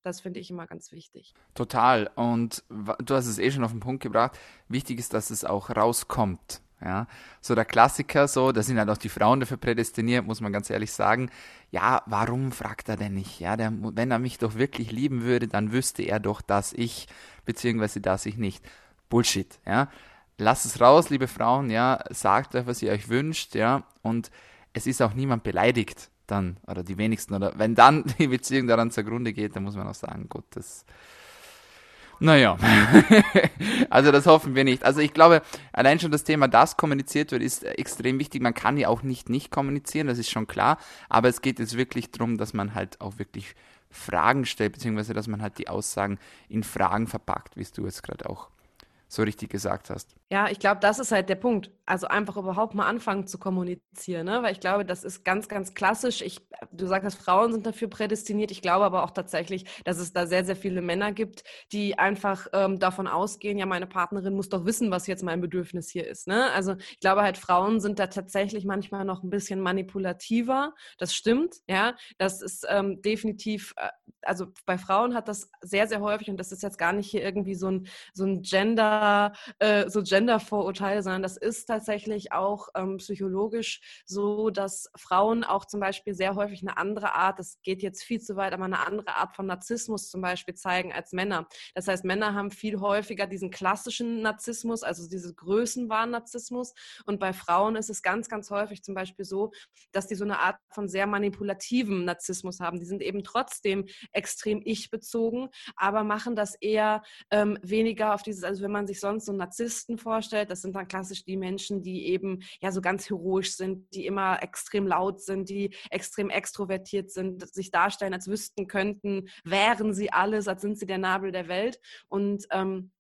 Speaker 2: Das finde ich immer ganz wichtig.
Speaker 1: Total. Und du hast es eh schon auf den Punkt gebracht. Wichtig ist, dass es auch rauskommt. Ja, so der Klassiker, so, da sind halt auch die Frauen dafür prädestiniert, muss man ganz ehrlich sagen. Ja, warum fragt er denn nicht? Ja, der, wenn er mich doch wirklich lieben würde, dann wüsste er doch, dass ich, beziehungsweise dass ich nicht. Bullshit, ja. Lasst es raus, liebe Frauen, ja, sagt euch, was ihr euch wünscht, ja, und es ist auch niemand beleidigt dann, oder die wenigsten, oder wenn dann die Beziehung daran zugrunde geht, dann muss man auch sagen, gut, das, naja, also das hoffen wir nicht. Also ich glaube, allein schon das Thema, das kommuniziert wird, ist extrem wichtig. Man kann ja auch nicht nicht kommunizieren, das ist schon klar. Aber es geht jetzt wirklich darum, dass man halt auch wirklich Fragen stellt, beziehungsweise dass man halt die Aussagen in Fragen verpackt, wie es du jetzt gerade auch so richtig gesagt hast.
Speaker 2: Ja, ich glaube, das ist halt der Punkt. Also einfach überhaupt mal anfangen zu kommunizieren, ne? weil ich glaube, das ist ganz, ganz klassisch. Ich, du sagst, Frauen sind dafür prädestiniert. Ich glaube aber auch tatsächlich, dass es da sehr, sehr viele Männer gibt, die einfach ähm, davon ausgehen, ja, meine Partnerin muss doch wissen, was jetzt mein Bedürfnis hier ist. Ne? Also ich glaube halt, Frauen sind da tatsächlich manchmal noch ein bisschen manipulativer. Das stimmt, ja. Das ist ähm, definitiv, äh, also bei Frauen hat das sehr, sehr häufig, und das ist jetzt gar nicht hier irgendwie so ein, so ein Gender, äh, so Gender Gender-Vorurteil, sondern das ist tatsächlich auch ähm, psychologisch so, dass Frauen auch zum Beispiel sehr häufig eine andere Art, das geht jetzt viel zu weit, aber eine andere Art von Narzissmus zum Beispiel zeigen als Männer. Das heißt, Männer haben viel häufiger diesen klassischen Narzissmus, also diese Größenwahn-Narzissmus. Und bei Frauen ist es ganz, ganz häufig zum Beispiel so, dass die so eine Art von sehr manipulativen Narzissmus haben. Die sind eben trotzdem extrem ich-bezogen, aber machen das eher ähm, weniger auf dieses, also wenn man sich sonst so Narzissten vorstellt, vorstellt. Das sind dann klassisch die Menschen, die eben ja so ganz heroisch sind, die immer extrem laut sind, die extrem extrovertiert sind, sich darstellen, als wüssten könnten, wären sie alles, als sind sie der Nabel der Welt. Und ähm,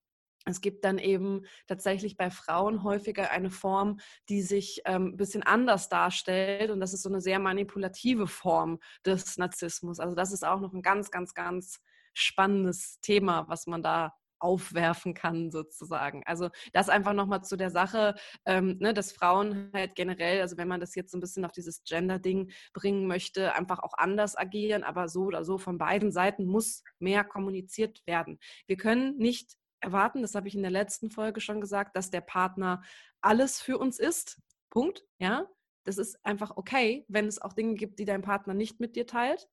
Speaker 2: es gibt dann eben tatsächlich bei Frauen häufiger eine Form, die sich ähm, ein bisschen anders darstellt. Und das ist so eine sehr manipulative Form des Narzissmus. Also das ist auch noch ein ganz, ganz, ganz spannendes Thema, was man da aufwerfen kann, sozusagen. Also das einfach nochmal zu der Sache, ähm, ne, dass Frauen halt generell, also wenn man das jetzt so ein bisschen auf dieses Gender-Ding bringen möchte, einfach auch anders agieren, aber so oder so von beiden Seiten muss mehr kommuniziert werden. Wir können nicht erwarten, das habe ich in der letzten Folge schon gesagt, dass der Partner alles für uns ist. Punkt. Ja, das ist einfach okay, wenn es auch Dinge gibt, die dein Partner nicht mit dir teilt.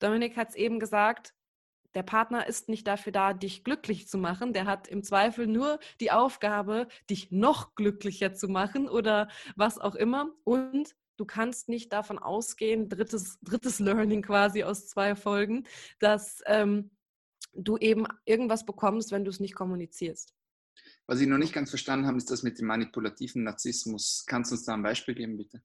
Speaker 2: Dominik hat es eben gesagt, der Partner ist nicht dafür da, dich glücklich zu machen. Der hat im Zweifel nur die Aufgabe, dich noch glücklicher zu machen oder was auch immer. Und du kannst nicht davon ausgehen, drittes, drittes Learning quasi aus zwei Folgen, dass ähm, du eben irgendwas bekommst, wenn du es nicht kommunizierst.
Speaker 1: Was ich noch nicht ganz verstanden habe, ist das mit dem manipulativen Narzissmus. Kannst du uns da ein Beispiel geben, bitte?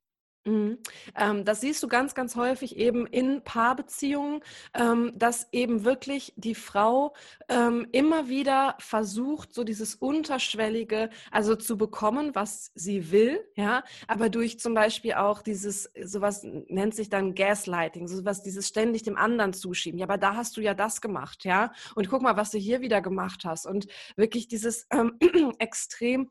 Speaker 2: Mhm. Ähm, das siehst du ganz, ganz häufig eben in Paarbeziehungen, ähm, dass eben wirklich die Frau ähm, immer wieder versucht, so dieses Unterschwellige, also zu bekommen, was sie will, ja, aber durch zum Beispiel auch dieses, sowas nennt sich dann Gaslighting, sowas, dieses ständig dem anderen zuschieben. Ja, aber da hast du ja das gemacht, ja, und guck mal, was du hier wieder gemacht hast und wirklich dieses ähm, extrem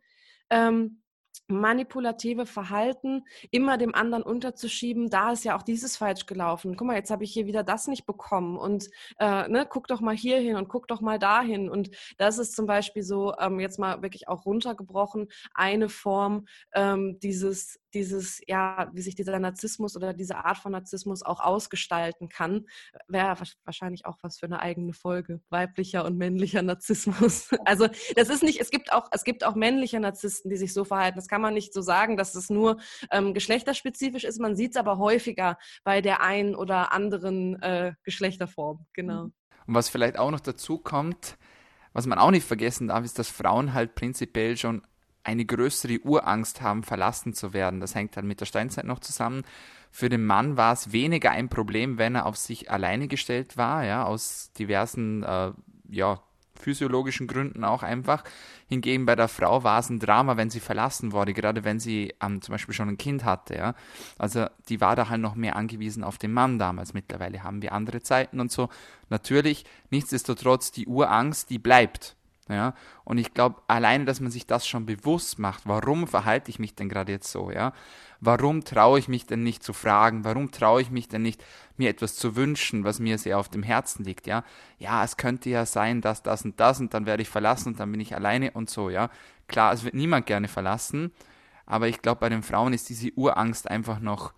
Speaker 2: ähm, manipulative Verhalten immer dem anderen unterzuschieben, da ist ja auch dieses falsch gelaufen. Guck mal, jetzt habe ich hier wieder das nicht bekommen und äh, ne, guck doch mal hier hin und guck doch mal dahin. Und das ist zum Beispiel so, ähm, jetzt mal wirklich auch runtergebrochen, eine Form ähm, dieses dieses, ja, wie sich dieser Narzissmus oder diese Art von Narzissmus auch ausgestalten kann, wäre wahrscheinlich auch was für eine eigene Folge. Weiblicher und männlicher Narzissmus. Also das ist nicht, es gibt auch, es gibt auch männliche Narzissten, die sich so verhalten. Das kann man nicht so sagen, dass es nur ähm, geschlechterspezifisch ist. Man sieht es aber häufiger bei der einen oder anderen äh, Geschlechterform. Genau.
Speaker 1: Und was vielleicht auch noch dazu kommt, was man auch nicht vergessen darf, ist, dass Frauen halt prinzipiell schon eine größere Urangst haben, verlassen zu werden. Das hängt dann mit der Steinzeit noch zusammen. Für den Mann war es weniger ein Problem, wenn er auf sich alleine gestellt war, ja, aus diversen, äh, ja, physiologischen Gründen auch einfach. Hingegen bei der Frau war es ein Drama, wenn sie verlassen wurde, gerade wenn sie ähm, zum Beispiel schon ein Kind hatte, ja. Also die war da halt noch mehr angewiesen auf den Mann damals. Mittlerweile haben wir andere Zeiten und so. Natürlich, nichtsdestotrotz, die Urangst, die bleibt. Ja, und ich glaube, alleine, dass man sich das schon bewusst macht, warum verhalte ich mich denn gerade jetzt so, ja? Warum traue ich mich denn nicht zu fragen? Warum traue ich mich denn nicht, mir etwas zu wünschen, was mir sehr auf dem Herzen liegt, ja? Ja, es könnte ja sein, dass das und das und dann werde ich verlassen und dann bin ich alleine und so, ja? Klar, es wird niemand gerne verlassen, aber ich glaube, bei den Frauen ist diese Urangst einfach noch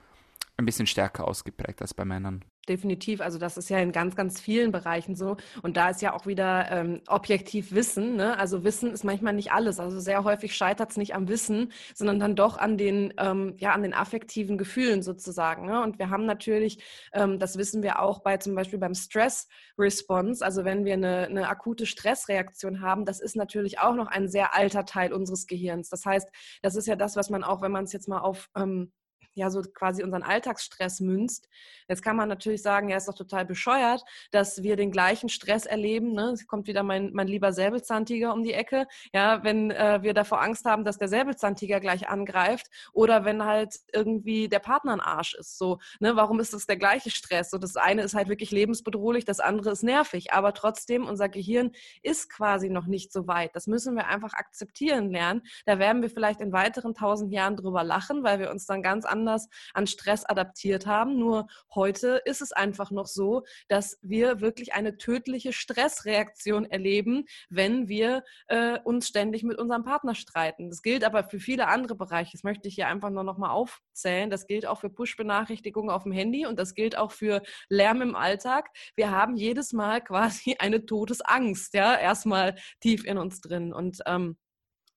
Speaker 1: ein bisschen stärker ausgeprägt als bei Männern
Speaker 2: definitiv. Also das ist ja in ganz, ganz vielen Bereichen so. Und da ist ja auch wieder ähm, objektiv Wissen. Ne? Also Wissen ist manchmal nicht alles. Also sehr häufig scheitert es nicht am Wissen, sondern dann doch an den, ähm, ja, an den affektiven Gefühlen sozusagen. Ne? Und wir haben natürlich, ähm, das wissen wir auch bei zum Beispiel beim Stress Response, also wenn wir eine, eine akute Stressreaktion haben, das ist natürlich auch noch ein sehr alter Teil unseres Gehirns. Das heißt, das ist ja das, was man auch, wenn man es jetzt mal auf ähm, ja so quasi unseren Alltagsstress münzt. Jetzt kann man natürlich sagen, ja, ist doch total bescheuert, dass wir den gleichen Stress erleben. Ne? Es kommt wieder mein, mein lieber Säbelzahntiger um die Ecke. Ja, wenn äh, wir davor Angst haben, dass der Säbelzahntiger gleich angreift oder wenn halt irgendwie der Partner ein Arsch ist. So, ne, warum ist das der gleiche Stress? So, das eine ist halt wirklich lebensbedrohlich, das andere ist nervig. Aber trotzdem, unser Gehirn ist quasi noch nicht so weit. Das müssen wir einfach akzeptieren lernen. Da werden wir vielleicht in weiteren tausend Jahren drüber lachen, weil wir uns dann ganz anders anders an Stress adaptiert haben. Nur heute ist es einfach noch so, dass wir wirklich eine tödliche Stressreaktion erleben, wenn wir äh, uns ständig mit unserem Partner streiten. Das gilt aber für viele andere Bereiche. Das möchte ich hier einfach nur noch mal aufzählen. Das gilt auch für Push-Benachrichtigungen auf dem Handy und das gilt auch für Lärm im Alltag. Wir haben jedes Mal quasi eine Todesangst, ja, erstmal tief in uns drin. Und ähm,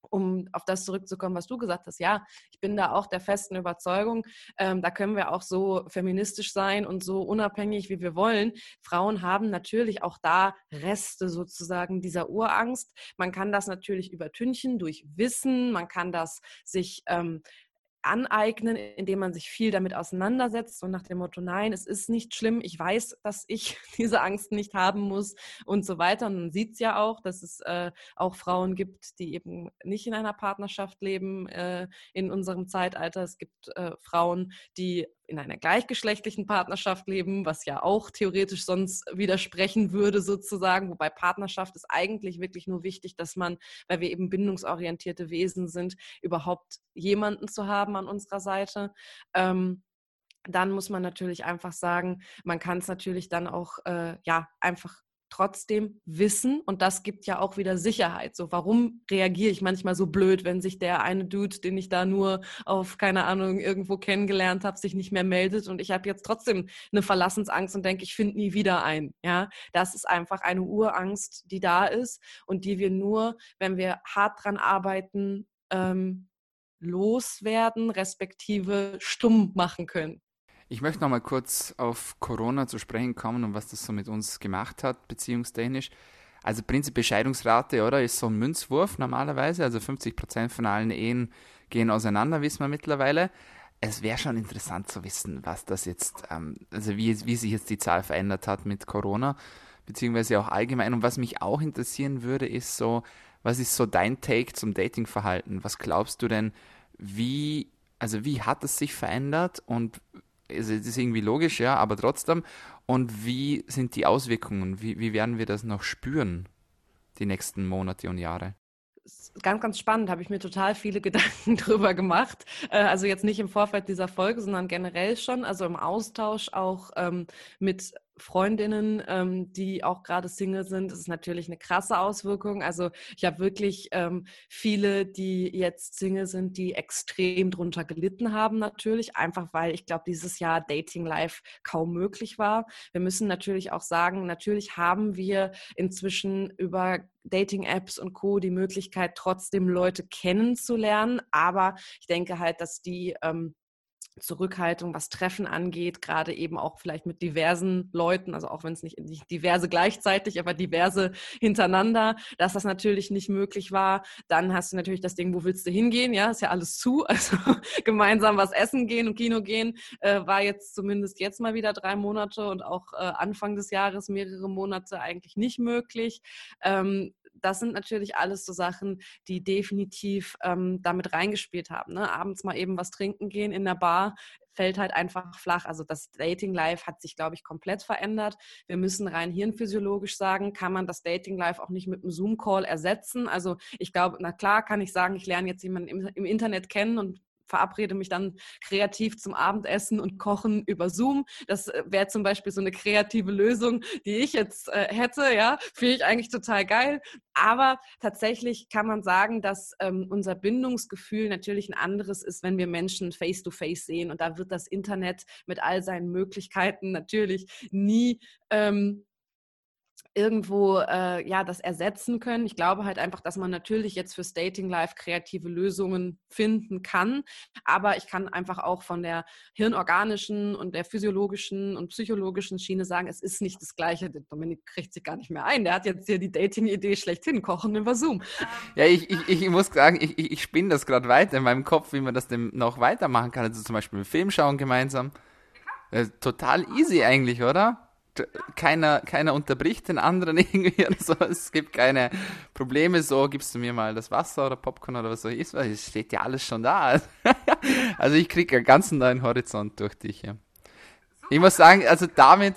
Speaker 2: um auf das zurückzukommen, was du gesagt hast, ja, ich bin da auch der festen Überzeugung, ähm, da können wir auch so feministisch sein und so unabhängig, wie wir wollen. Frauen haben natürlich auch da Reste sozusagen dieser Urangst. Man kann das natürlich übertünchen durch Wissen, man kann das sich ähm, aneignen, indem man sich viel damit auseinandersetzt und nach dem Motto, nein, es ist nicht schlimm, ich weiß, dass ich diese Angst nicht haben muss und so weiter. Und man sieht es ja auch, dass es äh, auch Frauen gibt, die eben nicht in einer Partnerschaft leben äh, in unserem Zeitalter. Es gibt äh, Frauen, die in einer gleichgeschlechtlichen Partnerschaft leben, was ja auch theoretisch sonst widersprechen würde sozusagen. Wobei Partnerschaft ist eigentlich wirklich nur wichtig, dass man, weil wir eben bindungsorientierte Wesen sind, überhaupt jemanden zu haben an unserer Seite. Ähm, dann muss man natürlich einfach sagen, man kann es natürlich dann auch äh, ja einfach trotzdem wissen und das gibt ja auch wieder Sicherheit. So, warum reagiere ich manchmal so blöd, wenn sich der eine Dude, den ich da nur auf, keine Ahnung, irgendwo kennengelernt habe, sich nicht mehr meldet und ich habe jetzt trotzdem eine Verlassensangst und denke, ich finde nie wieder ein. Ja, das ist einfach eine Urangst, die da ist und die wir nur, wenn wir hart dran arbeiten, ähm, loswerden, respektive stumm machen können.
Speaker 1: Ich möchte noch mal kurz auf Corona zu sprechen kommen und was das so mit uns gemacht hat, beziehungstechnisch. Also prinzipiell Scheidungsrate, oder, ist so ein Münzwurf normalerweise. Also 50 Prozent von allen Ehen gehen auseinander, wissen wir mittlerweile. Es wäre schon interessant zu wissen, was das jetzt, ähm, also wie, wie sich jetzt die Zahl verändert hat mit Corona, beziehungsweise auch allgemein. Und was mich auch interessieren würde, ist so, was ist so dein Take zum Datingverhalten? Was glaubst du denn, wie, also wie hat es sich verändert und das ist irgendwie logisch, ja, aber trotzdem. Und wie sind die Auswirkungen? Wie, wie werden wir das noch spüren, die nächsten Monate und Jahre?
Speaker 2: ganz, ganz spannend, habe ich mir total viele Gedanken drüber gemacht. Äh, also jetzt nicht im Vorfeld dieser Folge, sondern generell schon, also im Austausch auch ähm, mit Freundinnen, ähm, die auch gerade Single sind, das ist natürlich eine krasse Auswirkung. Also ich habe wirklich ähm, viele, die jetzt Single sind, die extrem drunter gelitten haben natürlich, einfach weil ich glaube, dieses Jahr Dating Live kaum möglich war. Wir müssen natürlich auch sagen, natürlich haben wir inzwischen über Dating-Apps und Co. die Möglichkeit, trotzdem Leute kennenzulernen. Aber ich denke halt, dass die ähm, Zurückhaltung, was Treffen angeht, gerade eben auch vielleicht mit diversen Leuten, also auch wenn es nicht, nicht, diverse gleichzeitig, aber diverse hintereinander, dass das natürlich nicht möglich war. Dann hast du natürlich das Ding, wo willst du hingehen? Ja, ist ja alles zu. Also gemeinsam was essen gehen und Kino gehen äh, war jetzt zumindest jetzt mal wieder drei Monate und auch äh, Anfang des Jahres mehrere Monate eigentlich nicht möglich. Ähm, das sind natürlich alles so Sachen, die definitiv ähm, damit reingespielt haben. Ne? Abends mal eben was trinken gehen in der Bar fällt halt einfach flach. Also das Dating Life hat sich, glaube ich, komplett verändert. Wir müssen rein hirnphysiologisch sagen, kann man das Dating Life auch nicht mit einem Zoom-Call ersetzen. Also ich glaube, na klar kann ich sagen, ich lerne jetzt jemanden im, im Internet kennen und verabrede mich dann kreativ zum Abendessen und Kochen über Zoom. Das äh, wäre zum Beispiel so eine kreative Lösung, die ich jetzt äh, hätte. Ja, finde ich eigentlich total geil. Aber tatsächlich kann man sagen, dass ähm, unser Bindungsgefühl natürlich ein anderes ist, wenn wir Menschen face to face sehen. Und da wird das Internet mit all seinen Möglichkeiten natürlich nie ähm, irgendwo äh, ja das ersetzen können. Ich glaube halt einfach, dass man natürlich jetzt fürs Dating Life kreative Lösungen finden kann, aber ich kann einfach auch von der hirnorganischen und der physiologischen und psychologischen Schiene sagen, es ist nicht das Gleiche. Der Dominik kriegt sich gar nicht mehr ein. Der hat jetzt hier die Dating-Idee schlechthin kochen über Zoom.
Speaker 1: Ja, ich, ich, ich muss sagen, ich, ich spinne das gerade weiter in meinem Kopf, wie man das denn noch weitermachen kann. Also zum Beispiel einen Film schauen gemeinsam. Äh, total easy eigentlich, oder? Keiner, keiner unterbricht den anderen irgendwie oder so. Es gibt keine Probleme, so gibst du mir mal das Wasser oder Popcorn oder was so ist, es steht ja alles schon da. also ich kriege einen ganz neuen Horizont durch dich. Ja. Ich muss sagen, also damit,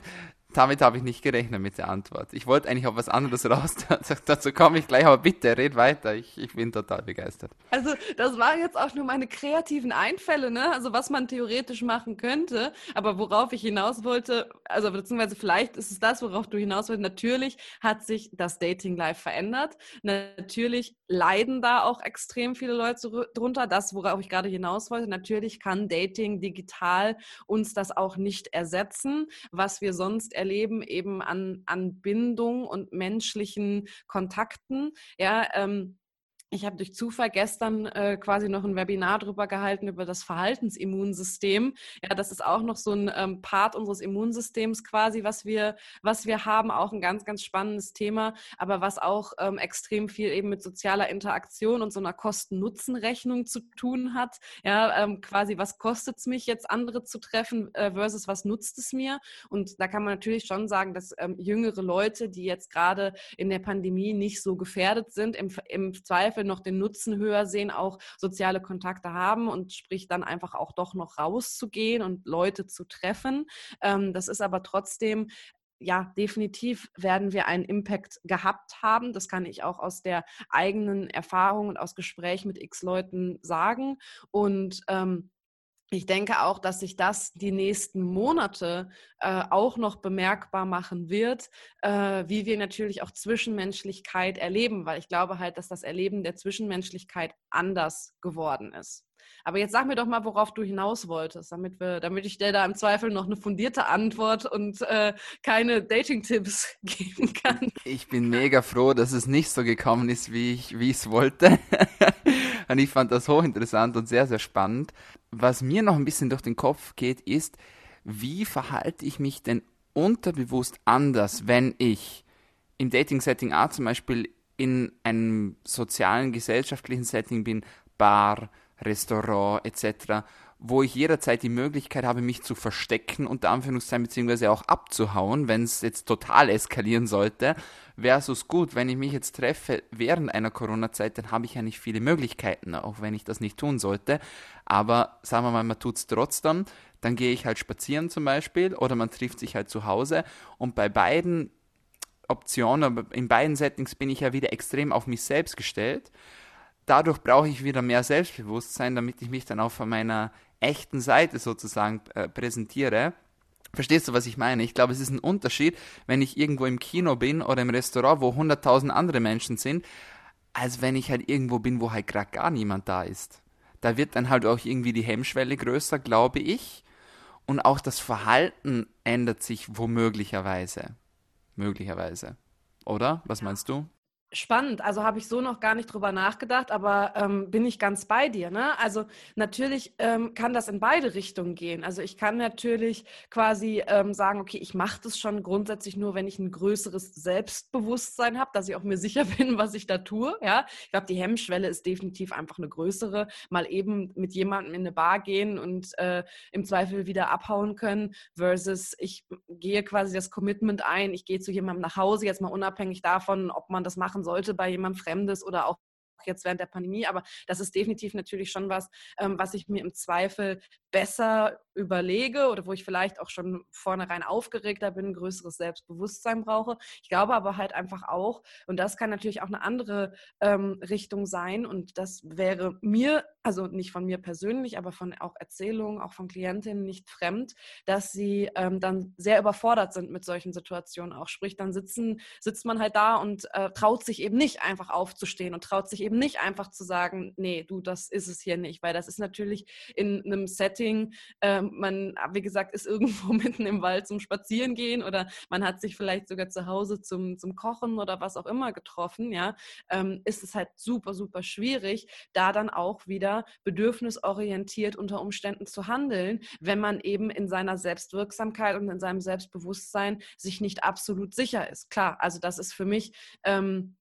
Speaker 1: damit habe ich nicht gerechnet mit der Antwort. Ich wollte eigentlich auf was anderes raus. Dazu komme ich gleich, aber bitte, red weiter. Ich, ich bin total begeistert.
Speaker 2: Also, das waren jetzt auch nur meine kreativen Einfälle, ne? Also, was man theoretisch machen könnte. Aber worauf ich hinaus wollte, also, beziehungsweise vielleicht ist es das, worauf du hinaus wolltest. Natürlich hat sich das Dating Life verändert. Natürlich leiden da auch extrem viele Leute drunter. Das, worauf ich gerade hinaus wollte. Natürlich kann Dating digital uns das auch nicht ersetzen, was wir sonst erleben, eben an, an Bindung und menschlichen Kontakten. Ja, ähm, ich habe durch Zufall gestern äh, quasi noch ein Webinar darüber gehalten, über das Verhaltensimmunsystem. Ja, das ist auch noch so ein ähm, Part unseres Immunsystems quasi, was wir, was wir haben. Auch ein ganz, ganz spannendes Thema, aber was auch ähm, extrem viel eben mit sozialer Interaktion und so einer Kosten-Nutzen-Rechnung zu tun hat. Ja, ähm, quasi, was kostet es mich jetzt, andere zu treffen äh, versus was nutzt es mir? Und da kann man natürlich schon sagen, dass ähm, jüngere Leute, die jetzt gerade in der Pandemie nicht so gefährdet sind, im, im Zweifel Zweifel noch den Nutzen höher sehen, auch soziale Kontakte haben und sprich dann einfach auch doch noch rauszugehen und Leute zu treffen. Ähm, das ist aber trotzdem ja, definitiv werden wir einen Impact gehabt haben. Das kann ich auch aus der eigenen Erfahrung und aus Gespräch mit x Leuten sagen. Und ähm, ich denke auch, dass sich das die nächsten Monate äh, auch noch bemerkbar machen wird, äh, wie wir natürlich auch Zwischenmenschlichkeit erleben, weil ich glaube halt, dass das Erleben der Zwischenmenschlichkeit anders geworden ist. Aber jetzt sag mir doch mal, worauf du hinaus wolltest, damit wir, damit ich dir da im Zweifel noch eine fundierte Antwort und äh, keine Dating-Tipps geben kann.
Speaker 1: Ich bin mega froh, dass es nicht so gekommen ist, wie ich es wollte. und ich fand das hochinteressant und sehr, sehr spannend. Was mir noch ein bisschen durch den Kopf geht, ist, wie verhalte ich mich denn unterbewusst anders, wenn ich im Dating-Setting A zum Beispiel in einem sozialen, gesellschaftlichen Setting bin, Bar, Restaurant etc., wo ich jederzeit die Möglichkeit habe, mich zu verstecken, unter Anführungszeichen, beziehungsweise auch abzuhauen, wenn es jetzt total eskalieren sollte, versus gut, wenn ich mich jetzt treffe während einer Corona-Zeit, dann habe ich ja nicht viele Möglichkeiten, auch wenn ich das nicht tun sollte. Aber sagen wir mal, man tut es trotzdem, dann gehe ich halt spazieren zum Beispiel oder man trifft sich halt zu Hause und bei beiden Optionen, in beiden Settings bin ich ja wieder extrem auf mich selbst gestellt dadurch brauche ich wieder mehr Selbstbewusstsein, damit ich mich dann auch von meiner echten Seite sozusagen äh, präsentiere. Verstehst du, was ich meine? Ich glaube, es ist ein Unterschied, wenn ich irgendwo im Kino bin oder im Restaurant, wo 100.000 andere Menschen sind, als wenn ich halt irgendwo bin, wo halt gerade gar niemand da ist. Da wird dann halt auch irgendwie die Hemmschwelle größer, glaube ich. Und auch das Verhalten ändert sich womöglicherweise. Möglicherweise. Oder? Was meinst du?
Speaker 2: Spannend, also habe ich so noch gar nicht drüber nachgedacht, aber ähm, bin ich ganz bei dir. Ne? Also natürlich ähm, kann das in beide Richtungen gehen. Also ich kann natürlich quasi ähm, sagen, okay, ich mache das schon grundsätzlich nur, wenn ich ein größeres Selbstbewusstsein habe, dass ich auch mir sicher bin, was ich da tue. Ja, ich glaube, die Hemmschwelle ist definitiv einfach eine größere. Mal eben mit jemandem in eine Bar gehen und äh, im Zweifel wieder abhauen können, versus ich gehe quasi das Commitment ein, ich gehe zu jemandem nach Hause, jetzt mal unabhängig davon, ob man das machen sollte bei jemandem Fremdes oder auch jetzt während der Pandemie, aber das ist definitiv natürlich schon was, ähm, was ich mir im Zweifel besser überlege oder wo ich vielleicht auch schon vornherein aufgeregter bin, größeres Selbstbewusstsein brauche. Ich glaube aber halt einfach auch, und das kann natürlich auch eine andere ähm, Richtung sein, und das wäre mir, also nicht von mir persönlich, aber von auch Erzählungen, auch von Klientinnen nicht fremd, dass sie ähm, dann sehr überfordert sind mit solchen Situationen auch. Sprich, dann sitzen, sitzt man halt da und äh, traut sich eben nicht einfach aufzustehen und traut sich eben nicht einfach zu sagen, nee, du, das ist es hier nicht, weil das ist natürlich in einem Setting, äh, man, wie gesagt, ist irgendwo mitten im Wald zum Spazierengehen oder man hat sich vielleicht sogar zu Hause zum, zum Kochen oder was auch immer getroffen, ja, ähm, ist es halt super, super schwierig, da dann auch wieder bedürfnisorientiert unter Umständen zu handeln, wenn man eben in seiner Selbstwirksamkeit und in seinem Selbstbewusstsein sich nicht absolut sicher ist. Klar, also das ist für mich ähm,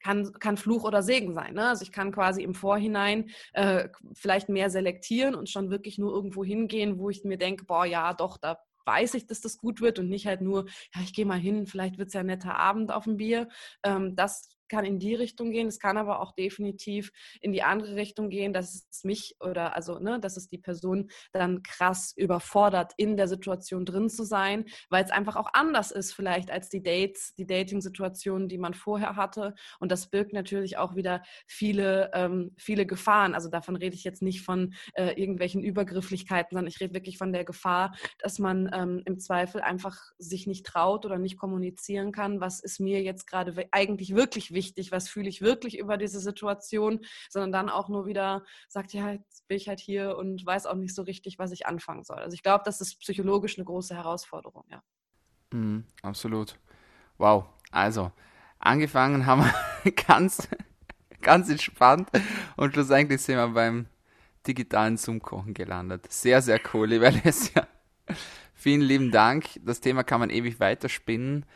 Speaker 2: kann, kann Fluch oder Segen sein. Ne? Also ich kann quasi im Vorhinein äh, vielleicht mehr selektieren und schon wirklich nur irgendwo hingehen, wo ich mir denke, boah, ja, doch, da weiß ich, dass das gut wird und nicht halt nur, ja, ich gehe mal hin, vielleicht wird es ja ein netter Abend auf dem Bier. Ähm, das kann in die Richtung gehen, es kann aber auch definitiv in die andere Richtung gehen, dass es mich oder also, ne, dass es die Person dann krass überfordert, in der Situation drin zu sein, weil es einfach auch anders ist, vielleicht als die Dates, die Dating-Situationen, die man vorher hatte. Und das birgt natürlich auch wieder viele, ähm, viele Gefahren. Also davon rede ich jetzt nicht von äh, irgendwelchen Übergrifflichkeiten, sondern ich rede wirklich von der Gefahr, dass man ähm, im Zweifel einfach sich nicht traut oder nicht kommunizieren kann, was ist mir jetzt gerade eigentlich wirklich wichtig wichtig, was fühle ich wirklich über diese Situation, sondern dann auch nur wieder sagt, ja, jetzt bin ich halt hier und weiß auch nicht so richtig, was ich anfangen soll. Also ich glaube, das ist psychologisch eine große Herausforderung, ja.
Speaker 1: Mhm, absolut. Wow. Also, angefangen haben wir ganz, ganz entspannt und schlussendlich sind wir beim digitalen Zoom-Kochen gelandet. Sehr, sehr cool, lieber Alessia. Vielen lieben Dank. Das Thema kann man ewig weiterspinnen.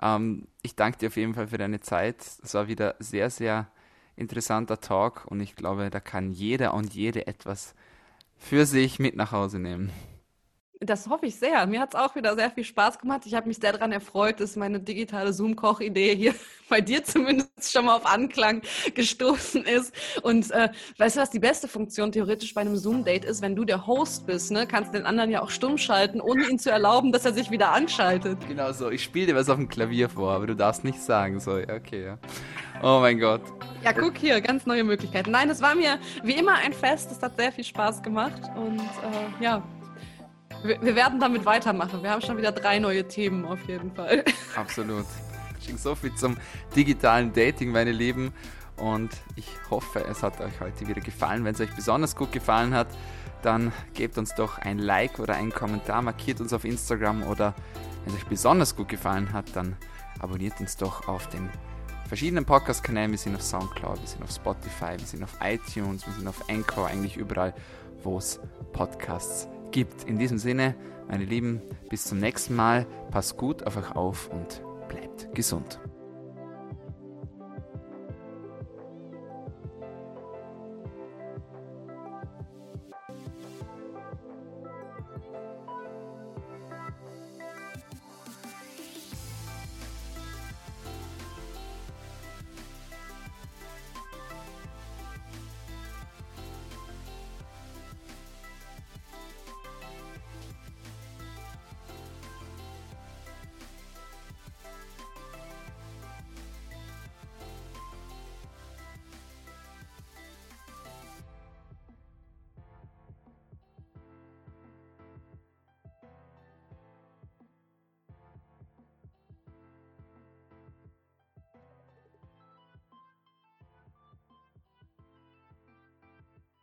Speaker 1: Ähm, ich danke dir auf jeden Fall für deine Zeit. Es war wieder sehr, sehr interessanter Talk und ich glaube, da kann jeder und jede etwas für sich mit nach Hause nehmen.
Speaker 2: Das hoffe ich sehr. Mir hat es auch wieder sehr viel Spaß gemacht. Ich habe mich sehr daran erfreut, dass meine digitale Zoom-Koch-Idee hier bei dir zumindest schon mal auf Anklang gestoßen ist. Und äh, weißt du, was die beste Funktion theoretisch bei einem Zoom-Date ist? Wenn du der Host bist, ne, kannst du den anderen ja auch stumm schalten, ohne ihn zu erlauben, dass er sich wieder anschaltet.
Speaker 1: Genau so. Ich spiele dir was auf dem Klavier vor, aber du darfst nicht sagen. So, okay, ja. Oh mein Gott.
Speaker 2: Ja, guck hier, ganz neue Möglichkeiten. Nein, es war mir wie immer ein Fest. Es hat sehr viel Spaß gemacht. Und äh, ja, wir, wir, werden damit weitermachen. Wir haben schon wieder drei neue Themen auf jeden Fall.
Speaker 1: Absolut. So viel zum digitalen Dating, meine Lieben. Und ich hoffe, es hat euch heute wieder gefallen. Wenn es euch besonders gut gefallen hat, dann gebt uns doch ein Like oder einen Kommentar, markiert uns auf Instagram oder wenn es euch besonders gut gefallen hat, dann abonniert uns doch auf den verschiedenen Podcast-Kanälen. Wir sind auf Soundcloud, wir sind auf Spotify, wir sind auf iTunes, wir sind auf Anchor, eigentlich überall, wo es Podcasts gibt. In diesem Sinne, meine Lieben, bis zum nächsten Mal. Passt gut auf euch auf und bleibt gesund.